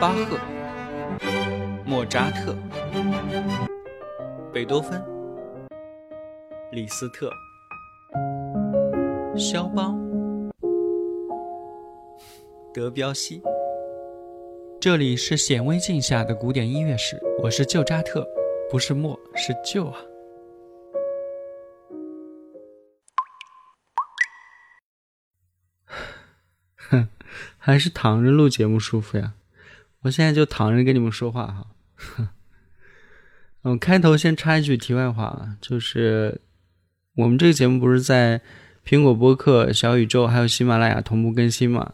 巴赫、莫扎特、贝多芬、李斯特、肖邦、德彪西。这里是显微镜下的古典音乐史，我是旧扎特，不是莫，是旧啊。哼，还是躺着录节目舒服呀。我现在就躺着跟你们说话哈。嗯，开头先插一句题外话啊，就是我们这个节目不是在苹果播客、小宇宙还有喜马拉雅同步更新嘛？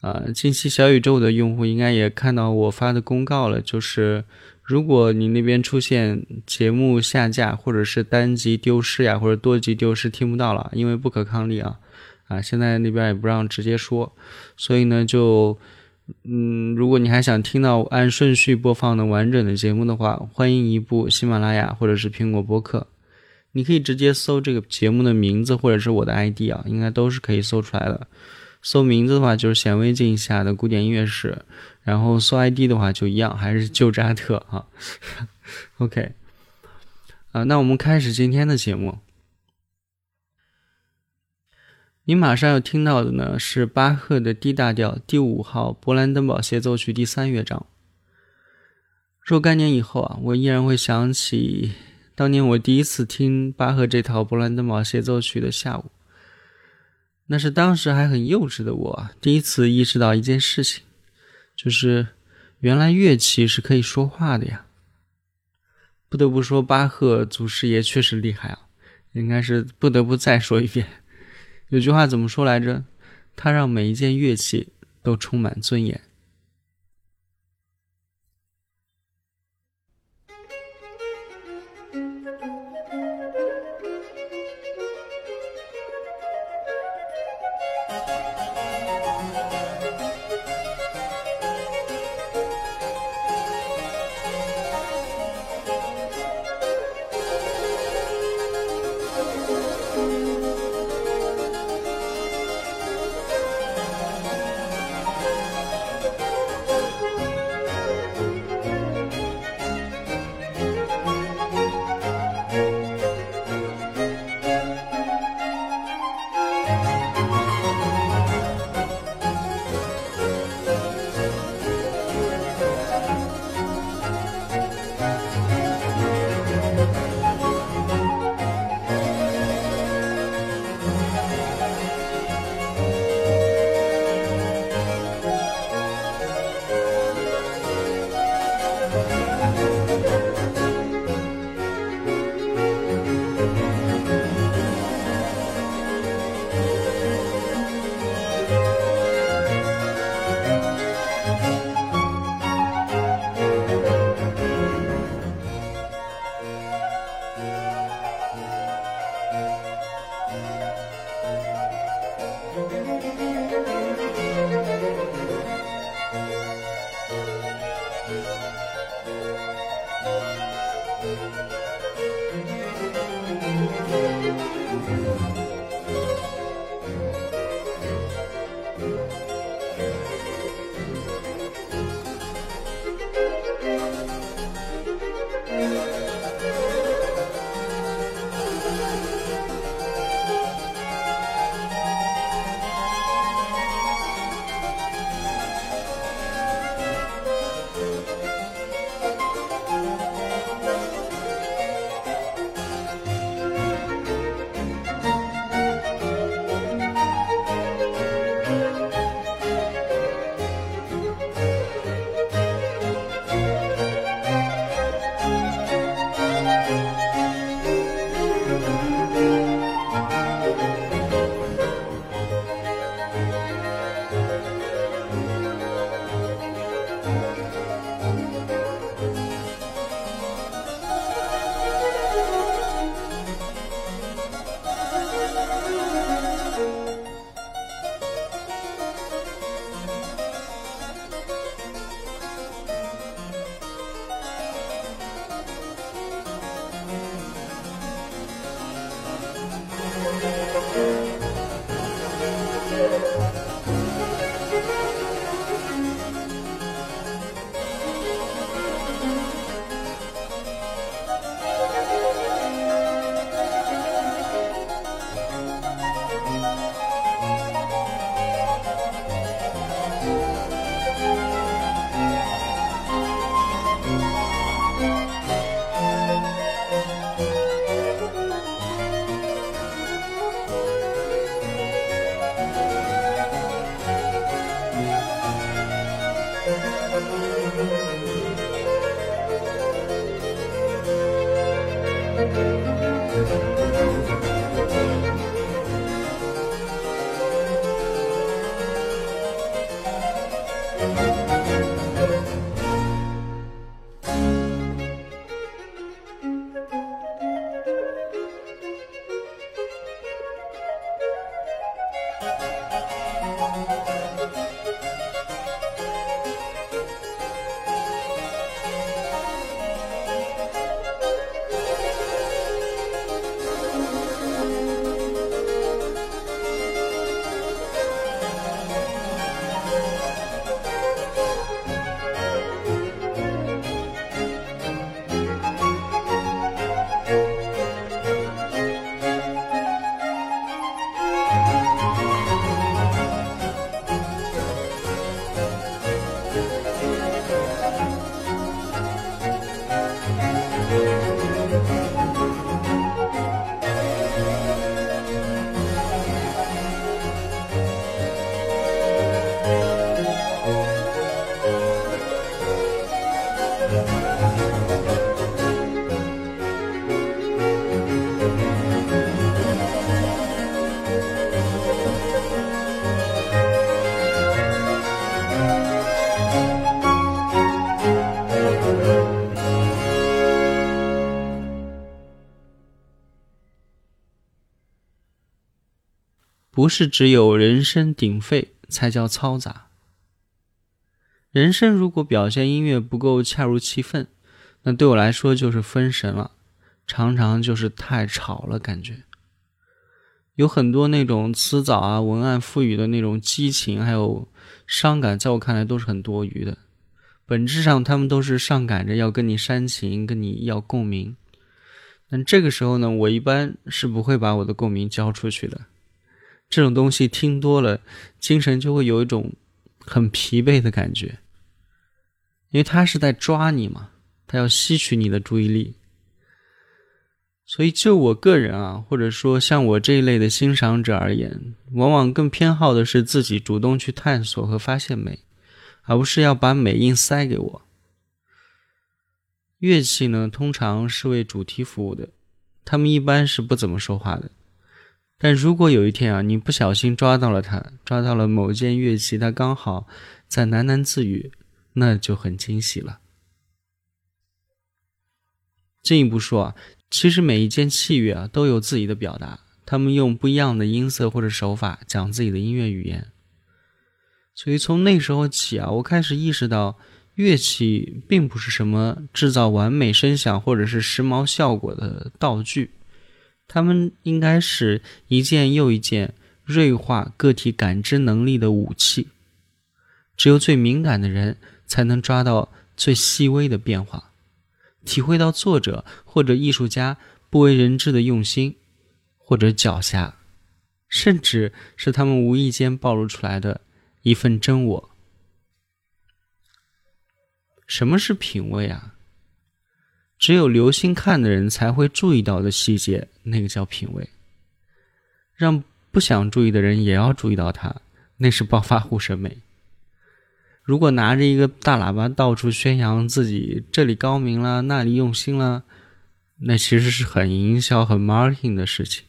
啊，近期小宇宙的用户应该也看到我发的公告了，就是如果你那边出现节目下架，或者是单集丢失呀，或者多集丢失听不到了，因为不可抗力啊，啊，现在那边也不让直接说，所以呢，就嗯，如果你还想听到按顺序播放的完整的节目的话，欢迎移步喜马拉雅或者是苹果播客，你可以直接搜这个节目的名字或者是我的 ID 啊，应该都是可以搜出来的。搜名字的话就是显微镜下的古典音乐史，然后搜 ID 的话就一样，还是旧扎特啊。OK，啊，那我们开始今天的节目。你马上要听到的呢是巴赫的 D 大调第五号勃兰登堡协奏曲第三乐章。若干年以后啊，我依然会想起当年我第一次听巴赫这套勃兰登堡协奏曲的下午。那是当时还很幼稚的我第一次意识到一件事情，就是原来乐器是可以说话的呀。不得不说，巴赫祖师爷确实厉害啊，应该是不得不再说一遍。有句话怎么说来着？它让每一件乐器都充满尊严。不是只有人声鼎沸才叫嘈杂。人声如果表现音乐不够恰如其分，那对我来说就是分神了，常常就是太吵了。感觉有很多那种词藻啊、文案赋予的那种激情，还有伤感，在我看来都是很多余的。本质上，他们都是上赶着要跟你煽情，跟你要共鸣。但这个时候呢，我一般是不会把我的共鸣交出去的。这种东西听多了，精神就会有一种很疲惫的感觉，因为他是在抓你嘛，他要吸取你的注意力。所以就我个人啊，或者说像我这一类的欣赏者而言，往往更偏好的是自己主动去探索和发现美，而不是要把美硬塞给我。乐器呢，通常是为主题服务的，他们一般是不怎么说话的。但如果有一天啊，你不小心抓到了它，抓到了某件乐器，它刚好在喃喃自语，那就很惊喜了。进一步说啊，其实每一件器乐啊都有自己的表达，他们用不一样的音色或者手法讲自己的音乐语言。所以从那时候起啊，我开始意识到，乐器并不是什么制造完美声响或者是时髦效果的道具。他们应该是一件又一件锐化个体感知能力的武器，只有最敏感的人才能抓到最细微的变化，体会到作者或者艺术家不为人知的用心，或者狡黠，甚至是他们无意间暴露出来的一份真我。什么是品味啊？只有留心看的人才会注意到的细节，那个叫品味。让不想注意的人也要注意到它，那是暴发户审美。如果拿着一个大喇叭到处宣扬自己这里高明了，那里用心了，那其实是很营销、很 marketing 的事情。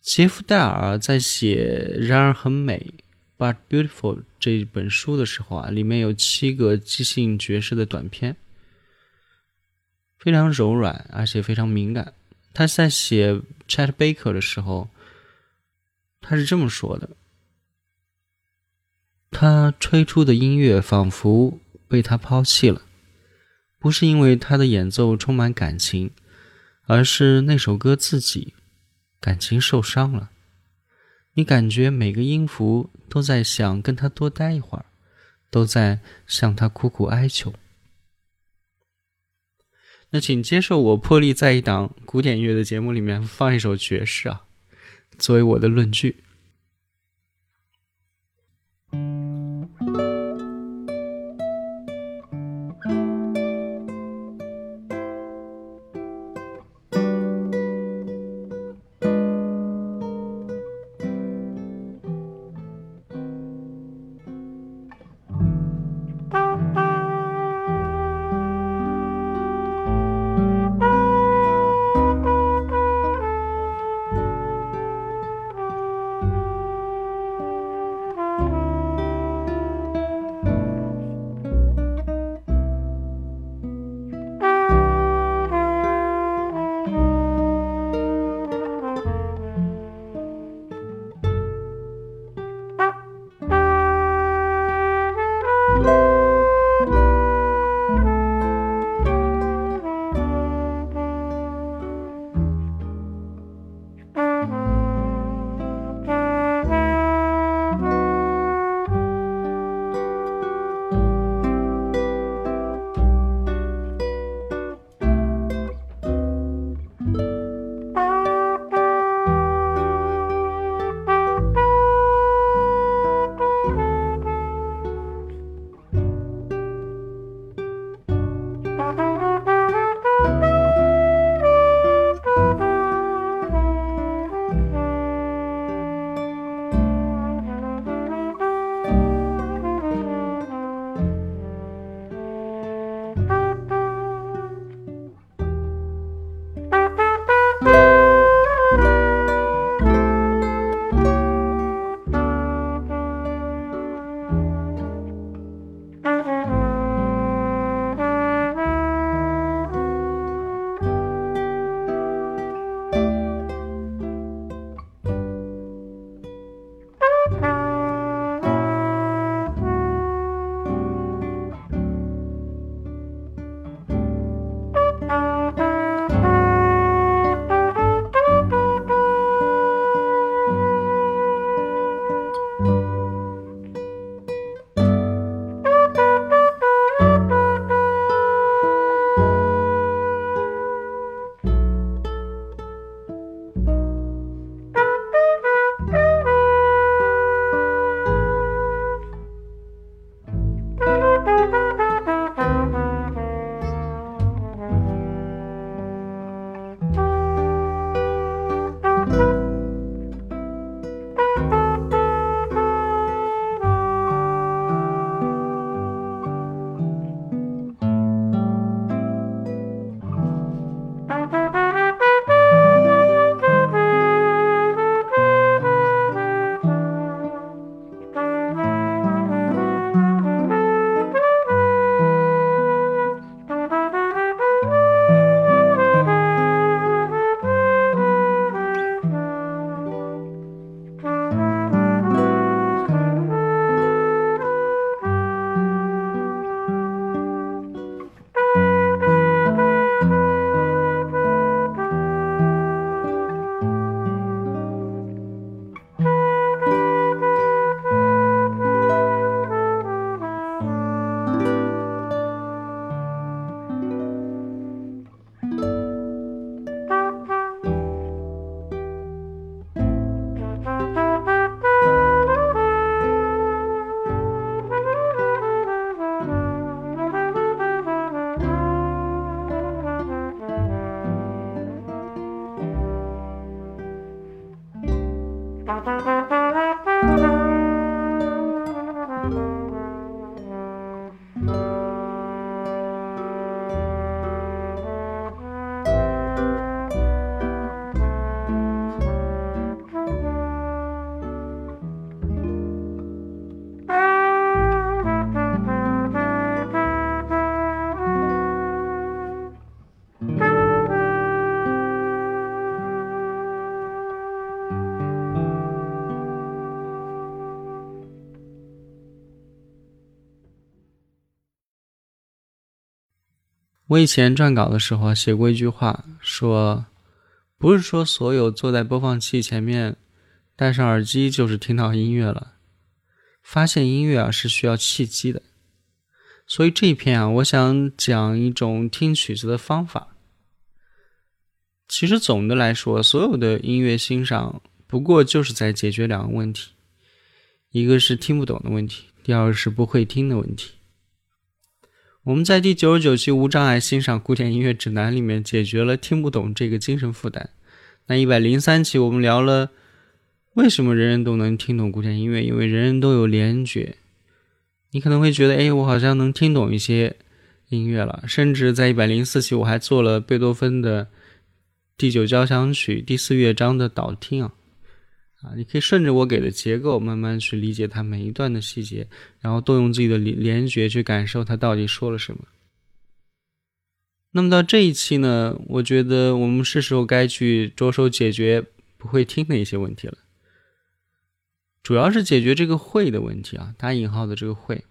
杰夫·戴尔在写《然而很美》。But beautiful 这本书的时候啊，里面有七个即兴爵士的短片，非常柔软，而且非常敏感。他在写 Chet Baker 的时候，他是这么说的：他吹出的音乐仿佛被他抛弃了，不是因为他的演奏充满感情，而是那首歌自己感情受伤了。你感觉每个音符都在想跟他多待一会儿，都在向他苦苦哀求。那请接受我破例在一档古典乐的节目里面放一首爵士啊，作为我的论据。我以前撰稿的时候写过一句话，说不是说所有坐在播放器前面戴上耳机就是听到音乐了，发现音乐啊是需要契机的。所以这一篇啊，我想讲一种听曲子的方法。其实总的来说，所有的音乐欣赏不过就是在解决两个问题：一个是听不懂的问题，第二个是不会听的问题。我们在第九十九期《无障碍欣赏古典音乐指南》里面解决了听不懂这个精神负担。那一百零三期我们聊了为什么人人都能听懂古典音乐，因为人人都有联觉。你可能会觉得，哎，我好像能听懂一些音乐了。甚至在一百零四期，我还做了贝多芬的第九交响曲第四乐章的导听啊，啊，你可以顺着我给的结构慢慢去理解它每一段的细节，然后动用自己的联联觉去感受它到底说了什么。那么到这一期呢，我觉得我们是时候该去着手解决不会听的一些问题了。主要是解决这个会的问题啊，打引号的这个会，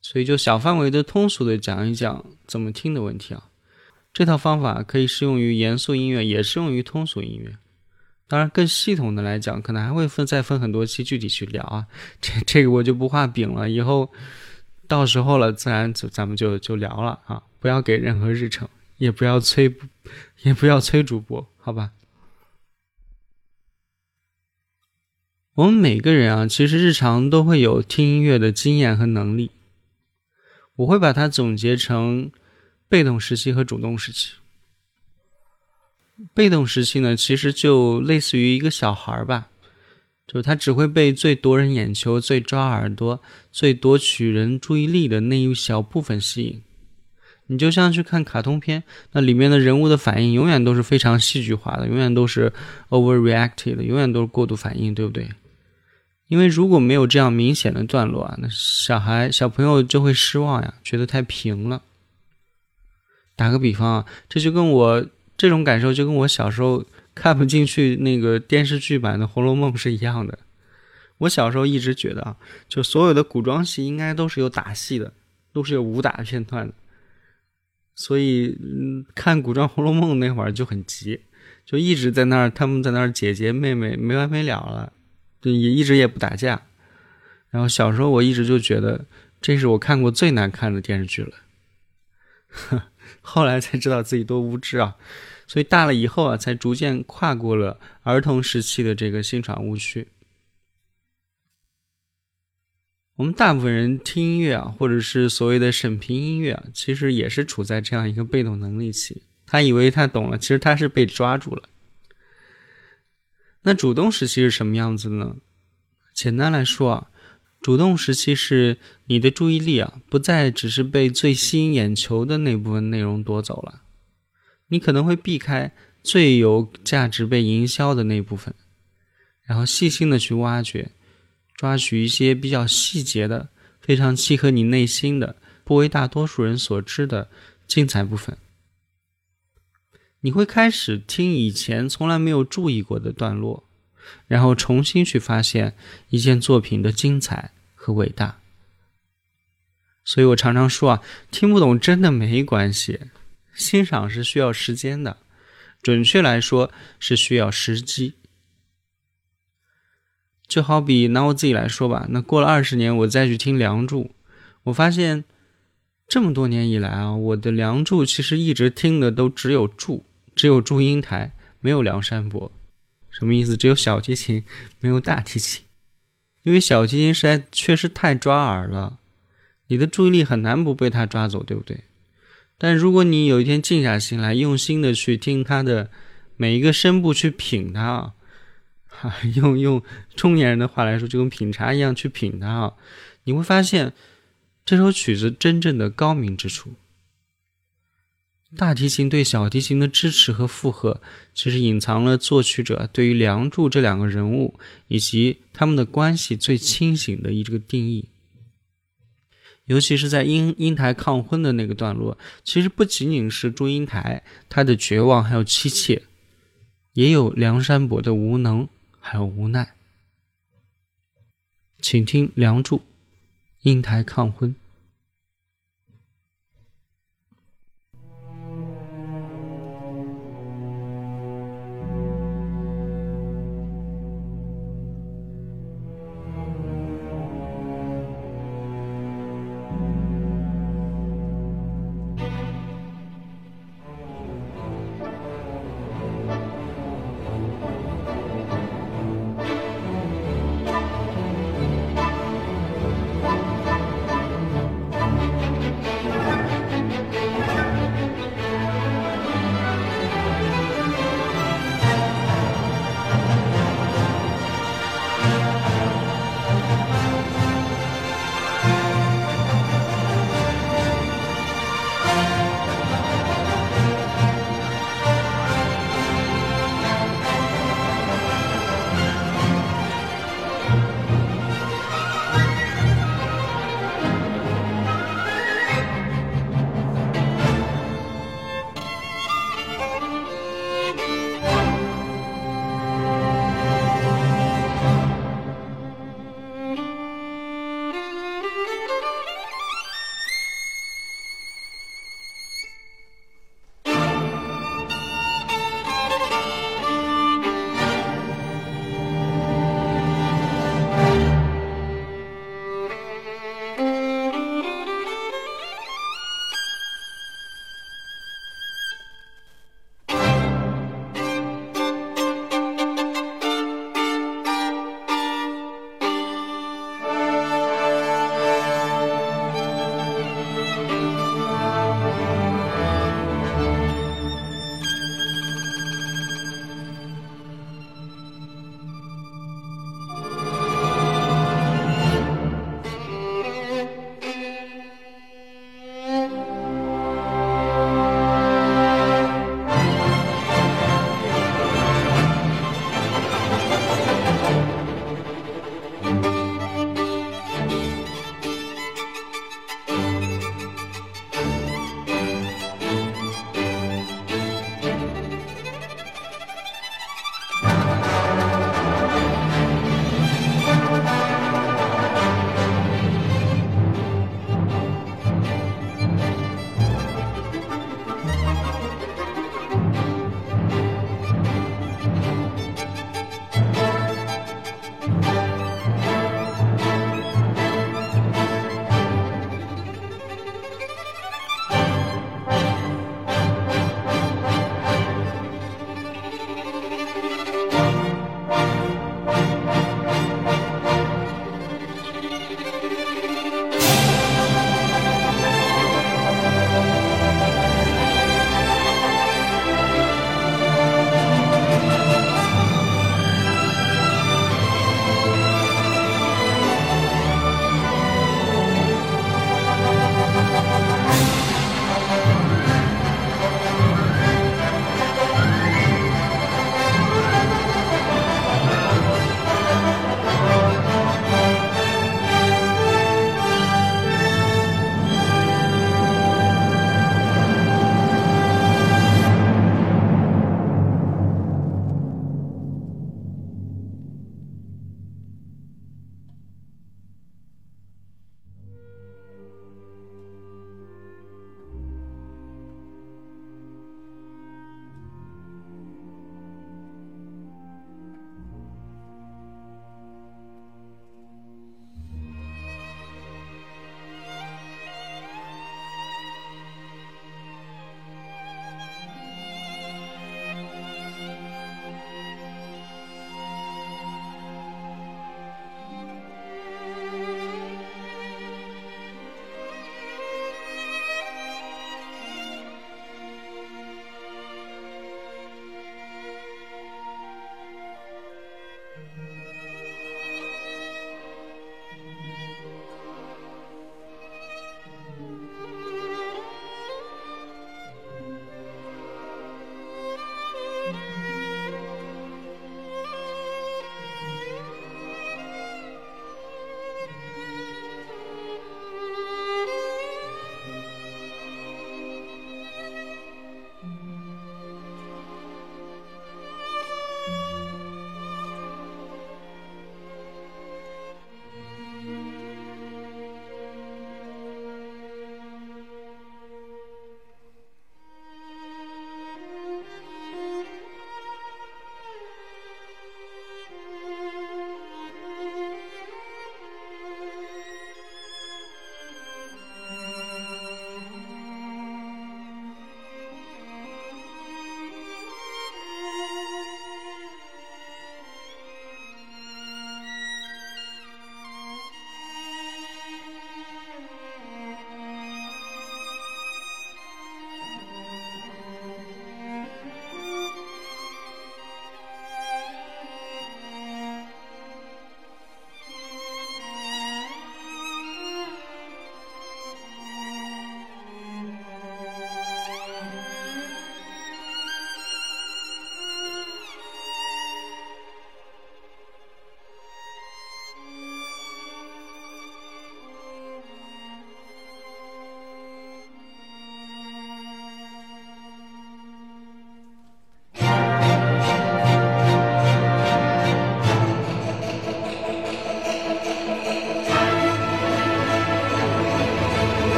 所以就小范围的、通俗的讲一讲怎么听的问题啊。这套方法可以适用于严肃音乐，也适用于通俗音乐。当然，更系统的来讲，可能还会分再分很多期具体去聊啊。这这个我就不画饼了，以后到时候了，自然就咱们就就聊了啊。不要给任何日程，也不要催，也不要催主播，好吧？我们每个人啊，其实日常都会有听音乐的经验和能力。我会把它总结成被动时期和主动时期。被动时期呢，其实就类似于一个小孩儿吧，就是他只会被最夺人眼球、最抓耳朵、最夺取人注意力的那一小部分吸引。你就像去看卡通片，那里面的人物的反应永远都是非常戏剧化的，永远都是 overreacted，永远都是过度反应，对不对？因为如果没有这样明显的段落啊，那小孩小朋友就会失望呀，觉得太平了。打个比方啊，这就跟我这种感受，就跟我小时候看不进去那个电视剧版的《红楼梦》是一样的。我小时候一直觉得啊，就所有的古装戏应该都是有打戏的，都是有武打片段的。所以，嗯，看古装《红楼梦》那会儿就很急，就一直在那儿，他们在那儿姐姐妹妹没完没了了。就也一直也不打架，然后小时候我一直就觉得这是我看过最难看的电视剧了，后来才知道自己多无知啊！所以大了以后啊，才逐渐跨过了儿童时期的这个欣赏误区。我们大部分人听音乐啊，或者是所谓的审评音乐啊，其实也是处在这样一个被动能力期，他以为他懂了，其实他是被抓住了。那主动时期是什么样子呢？简单来说啊，主动时期是你的注意力啊，不再只是被最吸引眼球的那部分内容夺走了，你可能会避开最有价值被营销的那部分，然后细心的去挖掘、抓取一些比较细节的、非常契合你内心的、不为大多数人所知的精彩部分。你会开始听以前从来没有注意过的段落，然后重新去发现一件作品的精彩。和伟大。所以我常常说啊，听不懂真的没关系，欣赏是需要时间的，准确来说是需要时机。就好比拿我自己来说吧，那过了二十年，我再去听《梁祝》，我发现这么多年以来啊，我的《梁祝》其实一直听的都只有祝。只有祝英台，没有梁山伯，什么意思？只有小提琴，没有大提琴，因为小提琴实在确实太抓耳了，你的注意力很难不被它抓走，对不对？但如果你有一天静下心来，用心的去听它的每一个声部，去品它啊，用用中年人的话来说，就跟品茶一样去品它啊，你会发现这首曲子真正的高明之处。大提琴对小提琴的支持和附和，其实隐藏了作曲者对于梁祝这两个人物以及他们的关系最清醒的一个定义。尤其是在英英台抗婚的那个段落，其实不仅仅是祝英台她的绝望还有妻妾，也有梁山伯的无能还有无奈。请听《梁祝》，英台抗婚。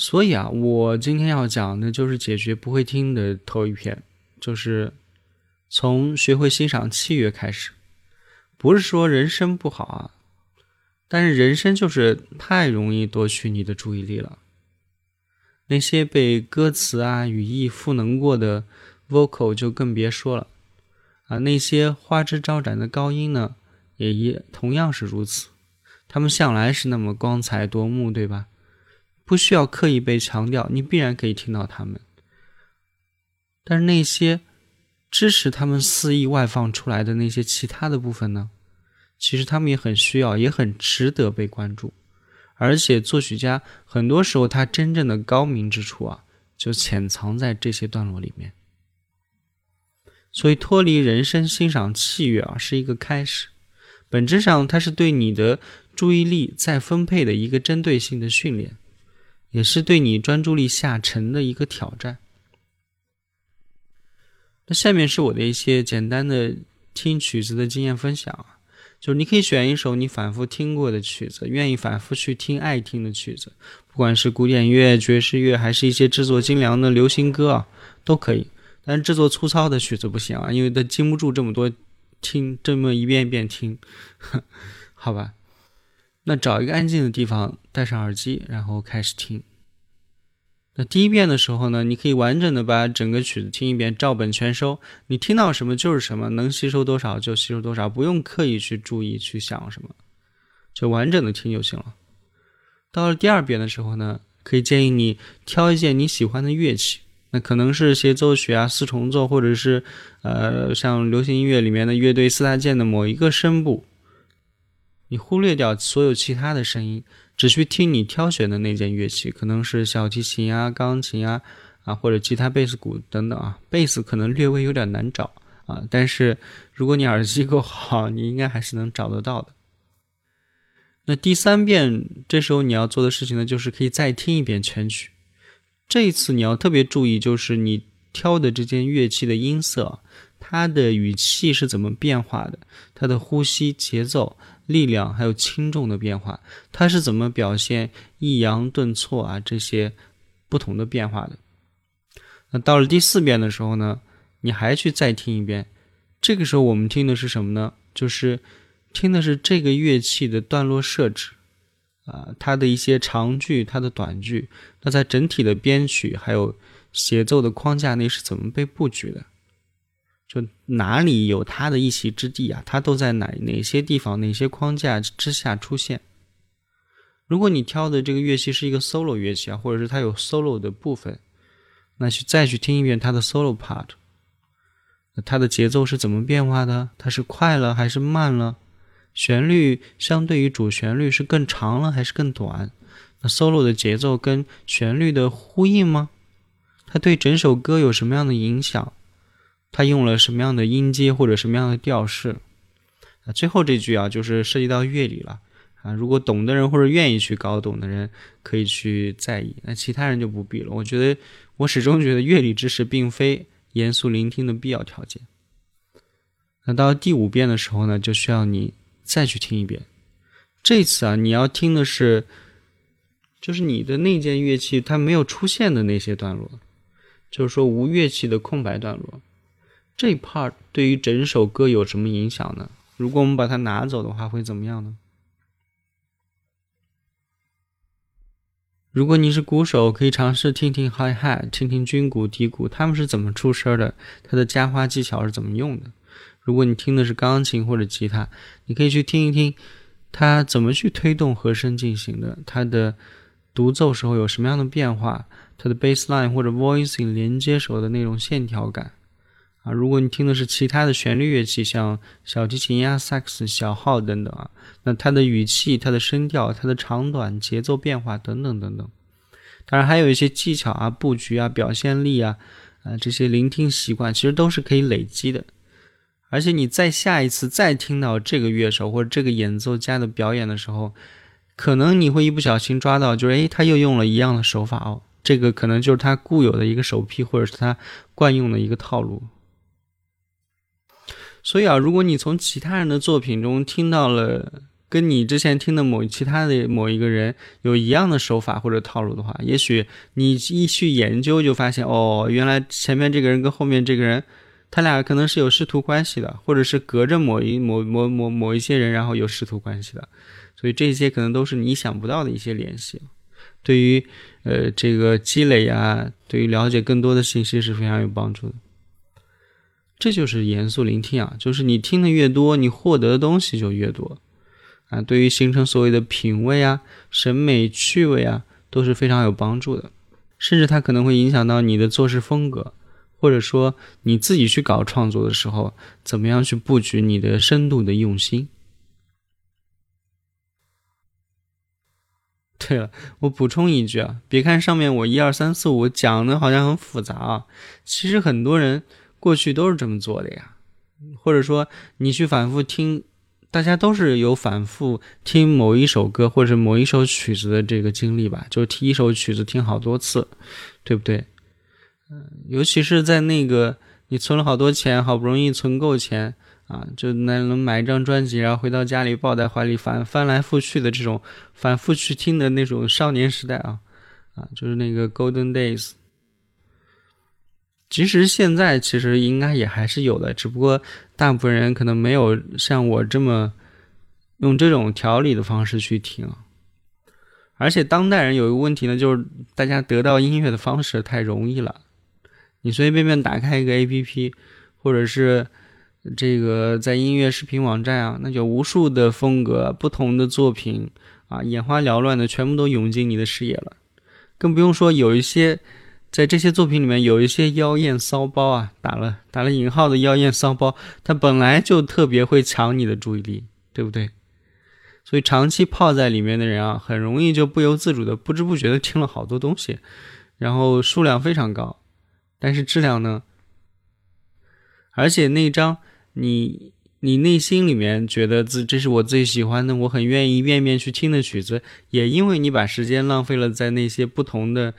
所以啊，我今天要讲的就是解决不会听的头一篇，就是从学会欣赏器乐开始。不是说人声不好啊，但是人声就是太容易夺取你的注意力了。那些被歌词啊、语义赋能过的 vocal 就更别说了啊。那些花枝招展的高音呢，也一同样是如此。他们向来是那么光彩夺目，对吧？不需要刻意被强调，你必然可以听到他们。但是那些支持他们肆意外放出来的那些其他的部分呢？其实他们也很需要，也很值得被关注。而且作曲家很多时候他真正的高明之处啊，就潜藏在这些段落里面。所以脱离人声欣赏器乐啊，是一个开始。本质上，它是对你的注意力再分配的一个针对性的训练。也是对你专注力下沉的一个挑战。那下面是我的一些简单的听曲子的经验分享啊，就是你可以选一首你反复听过的曲子，愿意反复去听、爱听的曲子，不管是古典乐、爵士乐，还是一些制作精良的流行歌啊，都可以。但是制作粗糙的曲子不行啊，因为它经不住这么多听，这么一遍一遍听，好吧。那找一个安静的地方，戴上耳机，然后开始听。那第一遍的时候呢，你可以完整的把整个曲子听一遍，照本全收。你听到什么就是什么，能吸收多少就吸收多少，不用刻意去注意去想什么，就完整的听就行了。到了第二遍的时候呢，可以建议你挑一件你喜欢的乐器，那可能是协奏曲啊、四重奏，或者是呃像流行音乐里面的乐队四大件的某一个声部。你忽略掉所有其他的声音，只需听你挑选的那件乐器，可能是小提琴啊、钢琴啊啊或者吉他、贝斯、鼓等等啊。贝斯可能略微有点难找啊，但是如果你耳机够好，你应该还是能找得到的。那第三遍，这时候你要做的事情呢，就是可以再听一遍全曲。这一次你要特别注意，就是你挑的这件乐器的音色，它的语气是怎么变化的，它的呼吸、节奏、力量还有轻重的变化，它是怎么表现抑扬顿挫啊这些不同的变化的。那到了第四遍的时候呢，你还去再听一遍，这个时候我们听的是什么呢？就是听的是这个乐器的段落设置。啊，它的一些长句，它的短句，那在整体的编曲还有协奏的框架内是怎么被布局的？就哪里有它的一席之地啊？它都在哪哪些地方、哪些框架之下出现？如果你挑的这个乐器是一个 solo 乐器啊，或者是它有 solo 的部分，那去再去听一遍它的 solo part，它的节奏是怎么变化的？它是快了还是慢了？旋律相对于主旋律是更长了还是更短？那 solo 的节奏跟旋律的呼应吗？它对整首歌有什么样的影响？他用了什么样的音阶或者什么样的调式？啊，最后这句啊，就是涉及到乐理了啊。如果懂的人或者愿意去搞懂的人，可以去在意；那其他人就不必了。我觉得，我始终觉得乐理知识并非严肃聆听的必要条件。那到第五遍的时候呢，就需要你。再去听一遍，这次啊，你要听的是，就是你的那件乐器它没有出现的那些段落，就是说无乐器的空白段落。这 part 对于整首歌有什么影响呢？如果我们把它拿走的话，会怎么样呢？如果你是鼓手，可以尝试听听 hi hat，听听军鼓、底鼓，他们是怎么出声的，它的加花技巧是怎么用的。如果你听的是钢琴或者吉他，你可以去听一听，它怎么去推动和声进行的，它的独奏时候有什么样的变化，它的 bass line 或者 voicing 连接时候的那种线条感啊。如果你听的是其他的旋律乐器，像小提琴呀、萨克斯、小号等等啊，那它的语气、它的声调、它的长短、节奏变化等等等等。当然还有一些技巧啊、布局啊、表现力啊，啊这些聆听习惯其实都是可以累积的。而且你再下一次再听到这个乐手或者这个演奏家的表演的时候，可能你会一不小心抓到，就是诶，他又用了一样的手法哦，这个可能就是他固有的一个手癖，或者是他惯用的一个套路。所以啊，如果你从其他人的作品中听到了跟你之前听的某其他的某一个人有一样的手法或者套路的话，也许你一去研究就发现，哦，原来前面这个人跟后面这个人。他俩可能是有师徒关系的，或者是隔着某一某某某某一些人，然后有师徒关系的，所以这些可能都是你想不到的一些联系。对于呃这个积累啊，对于了解更多的信息是非常有帮助的。这就是严肃聆听啊，就是你听的越多，你获得的东西就越多啊。对于形成所谓的品味啊、审美趣味啊，都是非常有帮助的，甚至它可能会影响到你的做事风格。或者说你自己去搞创作的时候，怎么样去布局你的深度的用心？对了，我补充一句啊，别看上面我一二三四五讲的好像很复杂啊，其实很多人过去都是这么做的呀。或者说你去反复听，大家都是有反复听某一首歌或者某一首曲子的这个经历吧？就听一首曲子听好多次，对不对？嗯，尤其是在那个你存了好多钱，好不容易存够钱啊，就能能买一张专辑，然后回到家里抱在怀里翻翻来覆去的这种反复去听的那种少年时代啊啊，就是那个 Golden Days。其实现在其实应该也还是有的，只不过大部分人可能没有像我这么用这种调理的方式去听。而且当代人有一个问题呢，就是大家得到音乐的方式太容易了。你随随便便打开一个 A P P，或者是这个在音乐视频网站啊，那就无数的风格、不同的作品啊，眼花缭乱的全部都涌进你的视野了。更不用说有一些在这些作品里面有一些妖艳骚包啊，打了打了引号的妖艳骚包，它本来就特别会抢你的注意力，对不对？所以长期泡在里面的人啊，很容易就不由自主的、不知不觉的听了好多东西，然后数量非常高，但是质量呢？而且那张你你内心里面觉得自这是我最喜欢的，我很愿意一遍遍去听的曲子，也因为你把时间浪费了在那些不同的。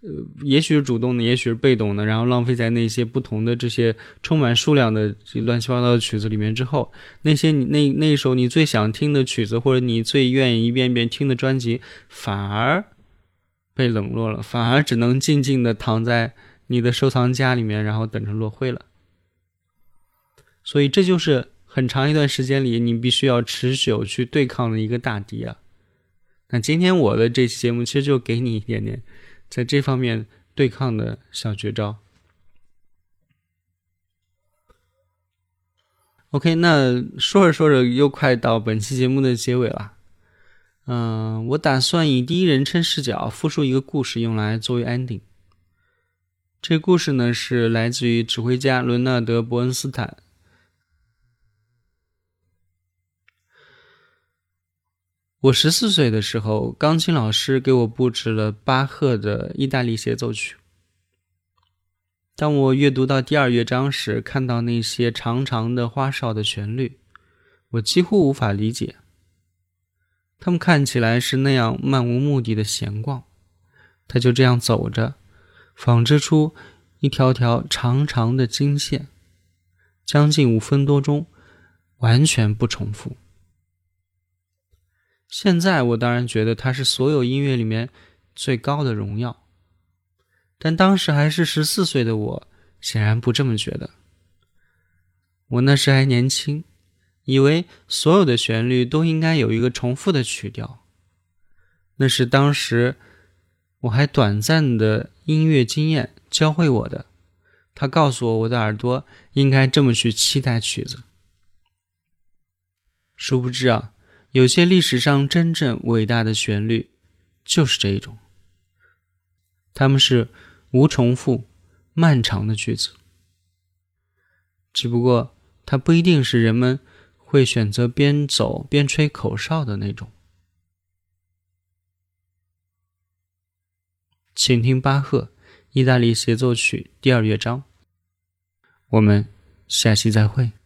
呃，也许是主动的，也许是被动的，然后浪费在那些不同的这些充满数量的乱七八糟的曲子里面之后，那些你那那首你最想听的曲子，或者你最愿意一遍遍听的专辑，反而被冷落了，反而只能静静的躺在你的收藏夹里面，然后等着落灰了。所以这就是很长一段时间里你必须要持久去对抗的一个大敌啊。那今天我的这期节目其实就给你一点点。在这方面对抗的小绝招。OK，那说着说着又快到本期节目的结尾了。嗯，我打算以第一人称视角复述一个故事，用来作为 ending。这故事呢是来自于指挥家伦纳德·伯恩斯坦。我十四岁的时候，钢琴老师给我布置了巴赫的意大利协奏曲。当我阅读到第二乐章时，看到那些长长的花哨的旋律，我几乎无法理解。他们看起来是那样漫无目的的闲逛，他就这样走着，纺织出一条条长长的经线，将近五分多钟，完全不重复。现在我当然觉得它是所有音乐里面最高的荣耀，但当时还是十四岁的我显然不这么觉得。我那时还年轻，以为所有的旋律都应该有一个重复的曲调。那是当时我还短暂的音乐经验教会我的，他告诉我我的耳朵应该这么去期待曲子。殊不知啊。有些历史上真正伟大的旋律，就是这一种。他们是无重复、漫长的句子，只不过它不一定是人们会选择边走边吹口哨的那种。请听巴赫《意大利协奏曲》第二乐章。我们下期再会。